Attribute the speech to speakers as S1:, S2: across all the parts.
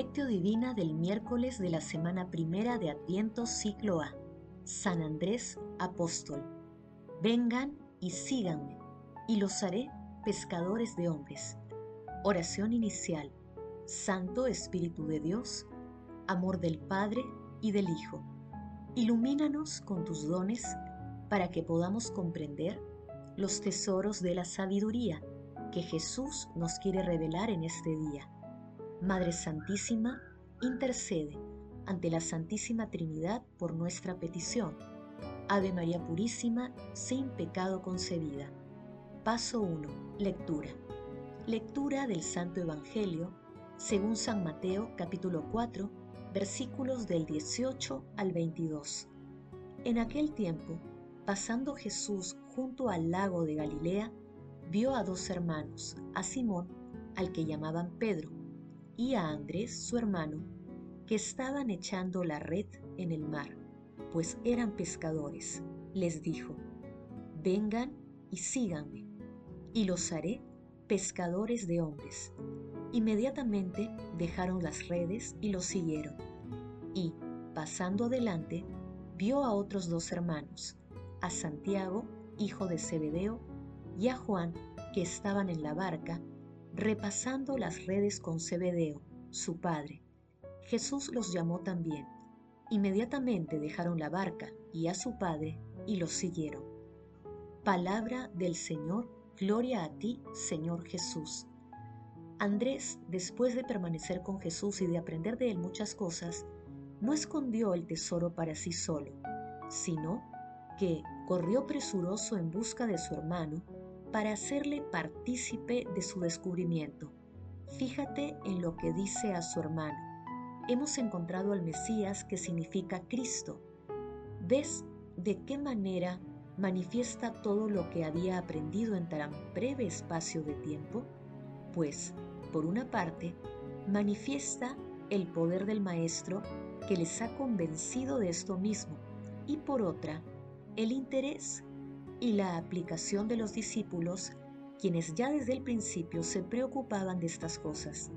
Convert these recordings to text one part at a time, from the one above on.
S1: Lectio Divina del miércoles de la semana primera de Adviento Ciclo A. San Andrés Apóstol. Vengan y síganme, y los haré pescadores de hombres. Oración inicial. Santo Espíritu de Dios, amor del Padre y del Hijo, ilumínanos con tus dones para que podamos comprender los tesoros de la sabiduría que Jesús nos quiere revelar en este día Madre Santísima, intercede ante la Santísima Trinidad por nuestra petición. Ave María Purísima, sin pecado concebida. Paso 1. Lectura. Lectura del Santo Evangelio según San Mateo capítulo 4, versículos del 18 al 22. En aquel tiempo, pasando Jesús junto al lago de Galilea, vio a dos hermanos, a Simón, al que llamaban Pedro, y a Andrés, su hermano, que estaban echando la red en el mar, pues eran pescadores. Les dijo, vengan y síganme, y los haré pescadores de hombres. Inmediatamente dejaron las redes y los siguieron. Y, pasando adelante, vio a otros dos hermanos, a Santiago, hijo de Zebedeo, y a Juan, que estaban en la barca, repasando las redes con Zebedeo, su padre. Jesús los llamó también. Inmediatamente dejaron la barca y a su padre y los siguieron. Palabra del Señor, gloria a ti, Señor Jesús. Andrés, después de permanecer con Jesús y de aprender de él muchas cosas, no escondió el tesoro para sí solo, sino que corrió presuroso en busca de su hermano para hacerle partícipe de su descubrimiento. Fíjate en lo que dice a su hermano. Hemos encontrado al Mesías que significa Cristo. ¿Ves de qué manera manifiesta todo lo que había aprendido en tan breve espacio de tiempo? Pues, por una parte, manifiesta el poder del Maestro que les ha convencido de esto mismo y por otra, el interés y la aplicación de los discípulos, quienes ya desde el principio se preocupaban de estas cosas.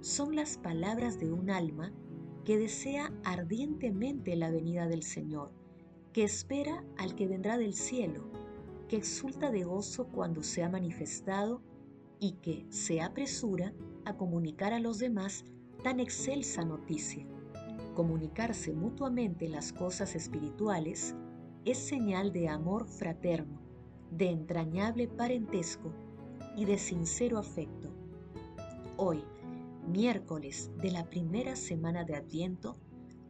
S1: Son las palabras de un alma que desea ardientemente la venida del Señor, que espera al que vendrá del cielo, que exulta de gozo cuando se ha manifestado y que se apresura a comunicar a los demás tan excelsa noticia. Comunicarse mutuamente las cosas espirituales es señal de amor fraterno, de entrañable parentesco y de sincero afecto. Hoy, miércoles de la primera semana de Adviento,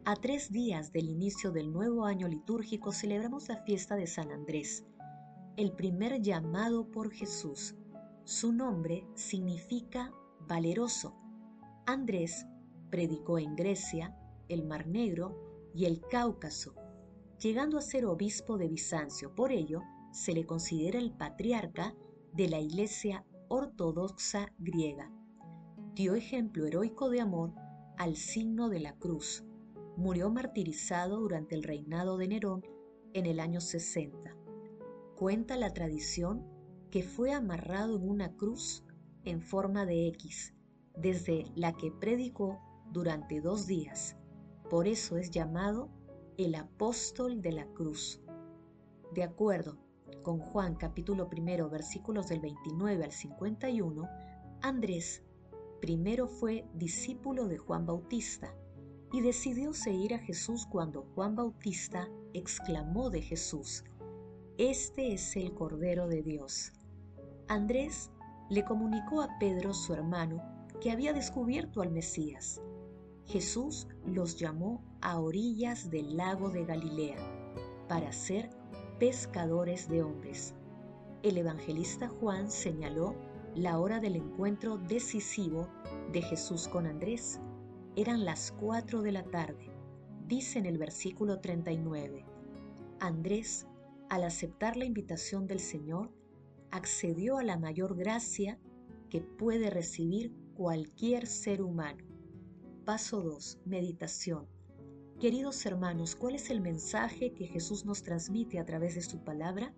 S1: a tres días del inicio del nuevo año litúrgico celebramos la fiesta de San Andrés, el primer llamado por Jesús. Su nombre significa valeroso. Andrés predicó en Grecia, el Mar Negro y el Cáucaso llegando a ser obispo de Bizancio. Por ello, se le considera el patriarca de la Iglesia Ortodoxa griega. Dio ejemplo heroico de amor al signo de la cruz. Murió martirizado durante el reinado de Nerón en el año 60. Cuenta la tradición que fue amarrado en una cruz en forma de X, desde la que predicó durante dos días. Por eso es llamado el apóstol de la cruz. De acuerdo con Juan capítulo primero versículos del 29 al 51, Andrés primero fue discípulo de Juan Bautista y decidió seguir a Jesús cuando Juan Bautista exclamó de Jesús, Este es el Cordero de Dios. Andrés le comunicó a Pedro, su hermano, que había descubierto al Mesías Jesús los llamó a orillas del lago de Galilea para ser pescadores de hombres. El evangelista Juan señaló la hora del encuentro decisivo de Jesús con Andrés. Eran las cuatro de la tarde, dice en el versículo 39. Andrés, al aceptar la invitación del Señor, accedió a la mayor gracia que puede recibir cualquier ser humano Paso 2. Meditación. Queridos hermanos, ¿cuál es el mensaje que Jesús nos transmite a través de su palabra?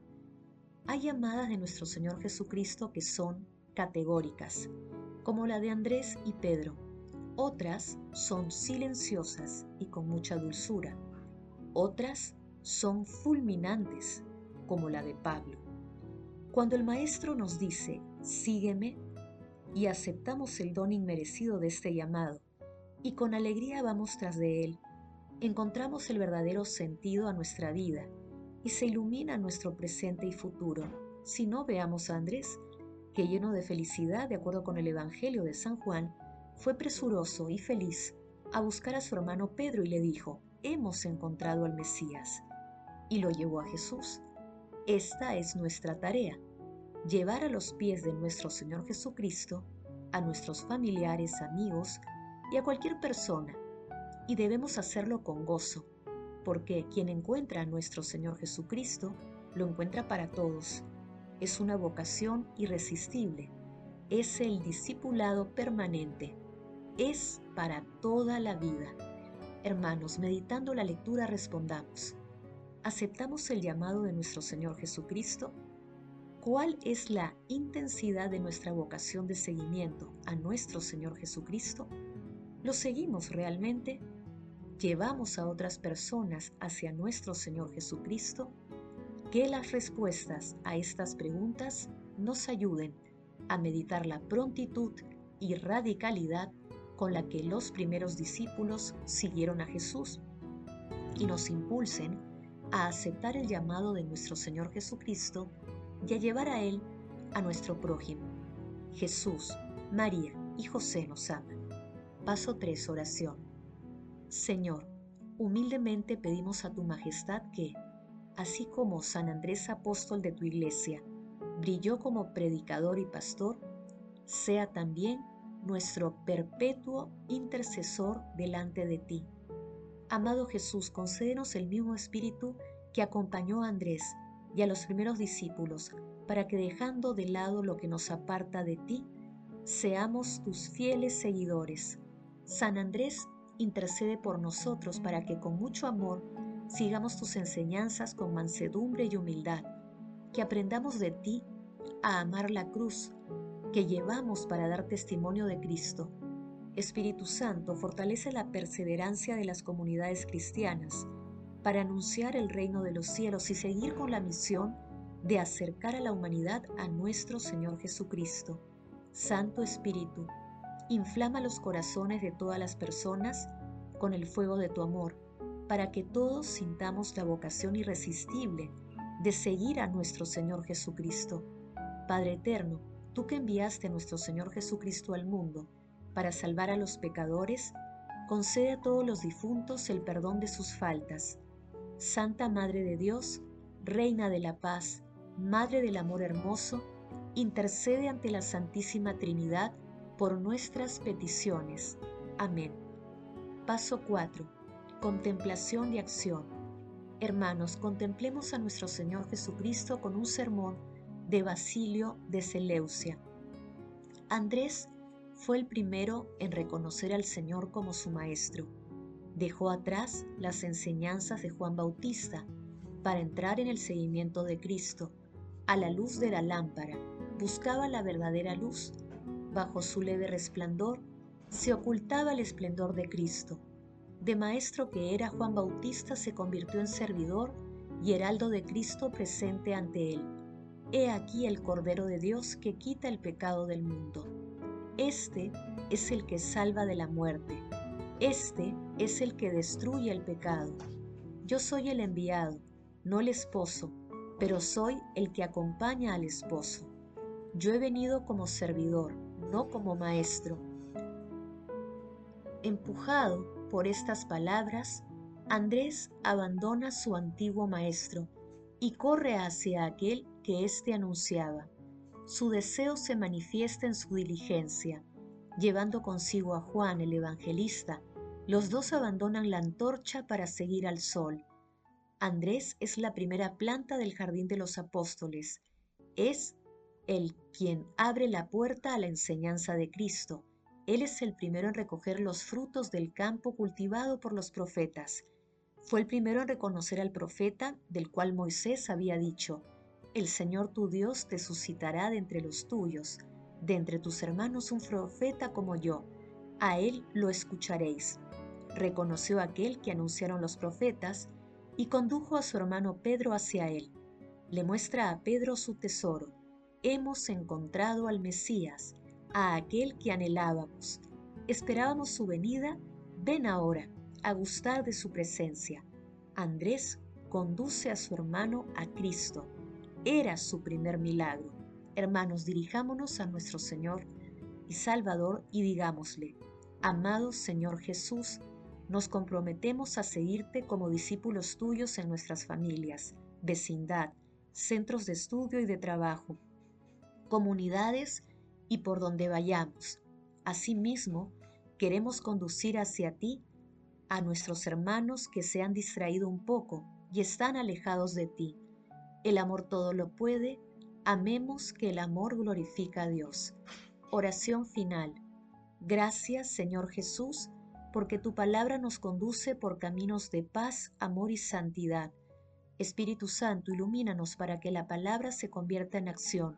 S1: Hay llamadas de nuestro Señor Jesucristo que son categóricas, como la de Andrés y Pedro. Otras son silenciosas y con mucha dulzura. Otras son fulminantes, como la de Pablo. Cuando el Maestro nos dice, sígueme, y aceptamos el don inmerecido de este llamado, y con alegría vamos tras de él, encontramos el verdadero sentido a nuestra vida y se ilumina nuestro presente y futuro. Si no, veamos a Andrés, que lleno de felicidad, de acuerdo con el Evangelio de San Juan, fue presuroso y feliz a buscar a su hermano Pedro y le dijo, hemos encontrado al Mesías. Y lo llevó a Jesús. Esta es nuestra tarea, llevar a los pies de nuestro Señor Jesucristo a nuestros familiares, amigos y a cualquier persona, y debemos hacerlo con gozo, porque quien encuentra a nuestro Señor Jesucristo lo encuentra para todos. Es una vocación irresistible, es el discipulado permanente, es para toda la vida. Hermanos, meditando la lectura respondamos, ¿aceptamos el llamado de nuestro Señor Jesucristo? ¿Cuál es la intensidad de nuestra vocación de seguimiento a nuestro Señor Jesucristo? ¿Lo seguimos realmente? ¿Llevamos a otras personas hacia nuestro Señor Jesucristo? Que las respuestas a estas preguntas nos ayuden a meditar la prontitud y radicalidad con la que los primeros discípulos siguieron a Jesús y nos impulsen a aceptar el llamado de nuestro Señor Jesucristo y a llevar a Él a nuestro prójimo. Jesús, María y José nos aman. Paso 3. Oración. Señor, humildemente pedimos a tu majestad que, así como San Andrés apóstol de tu iglesia, brilló como predicador y pastor, sea también nuestro perpetuo intercesor delante de ti. Amado Jesús, concédenos el mismo espíritu que acompañó a Andrés y a los primeros discípulos, para que dejando de lado lo que nos aparta de ti, seamos tus fieles seguidores. San Andrés intercede por nosotros para que con mucho amor sigamos tus enseñanzas con mansedumbre y humildad, que aprendamos de ti a amar la cruz que llevamos para dar testimonio de Cristo. Espíritu Santo, fortalece la perseverancia de las comunidades cristianas para anunciar el reino de los cielos y seguir con la misión de acercar a la humanidad a nuestro Señor Jesucristo. Santo Espíritu, inflama los corazones de todas las personas con el fuego de tu amor, para que todos sintamos la vocación irresistible de seguir a nuestro Señor Jesucristo. Padre eterno, tú que enviaste a nuestro Señor Jesucristo al mundo para salvar a los pecadores, concede a todos los difuntos el perdón de sus faltas Santa Madre de Dios, Reina de la Paz, Madre del Amor Hermoso, intercede ante la Santísima Trinidad por nuestras peticiones. Amén. Paso 4. Contemplación y acción. Hermanos, contemplemos a nuestro Señor Jesucristo con un sermón de Basilio de Seleucia. Andrés fue el primero en reconocer al Señor como su Maestro Dejó atrás las enseñanzas de Juan Bautista para entrar en el seguimiento de Cristo. A la luz de la lámpara buscaba la verdadera luz. Bajo su leve resplandor se ocultaba el esplendor de Cristo. De maestro que era Juan Bautista se convirtió en servidor y heraldo de Cristo presente ante él. He aquí el Cordero de Dios que quita el pecado del mundo. Este es el que salva de la muerte. Este es el que destruye el pecado. Yo soy el enviado, no el esposo, pero soy el que acompaña al esposo. Yo he venido como servidor, no como maestro. Empujado por estas palabras, Andrés abandona su antiguo maestro y corre hacia aquel que éste anunciaba. Su deseo se manifiesta en su diligencia, llevando consigo a Juan el evangelista, los dos abandonan la antorcha para seguir al sol. Andrés es la primera planta del jardín de los apóstoles. Es el quien abre la puerta a la enseñanza de Cristo. Él es el primero en recoger los frutos del campo cultivado por los profetas. Fue el primero en reconocer al profeta del cual Moisés había dicho, El Señor tu Dios te suscitará de entre los tuyos, de entre tus hermanos un profeta como yo a él lo escucharéis. Reconoció aquel que anunciaron los profetas y condujo a su hermano Pedro hacia él. Le muestra a Pedro su tesoro. Hemos encontrado al Mesías, a aquel que anhelábamos. Esperábamos su venida. Ven ahora a gustar de su presencia. Andrés conduce a su hermano a Cristo. Era su primer milagro. Hermanos, dirijámonos a nuestro Señor y Salvador y digámosle, Amado Señor Jesús, nos comprometemos a seguirte como discípulos tuyos en nuestras familias, vecindad, centros de estudio y de trabajo, comunidades y por donde vayamos. Asimismo, queremos conducir hacia ti a nuestros hermanos que se han distraído un poco y están alejados de ti. El amor todo lo puede, amemos que el amor glorifica a Dios. Oración final. Gracias Señor Jesús, porque tu palabra nos conduce por caminos de paz, amor y santidad. Espíritu Santo, ilumínanos para que la palabra se convierta en acción.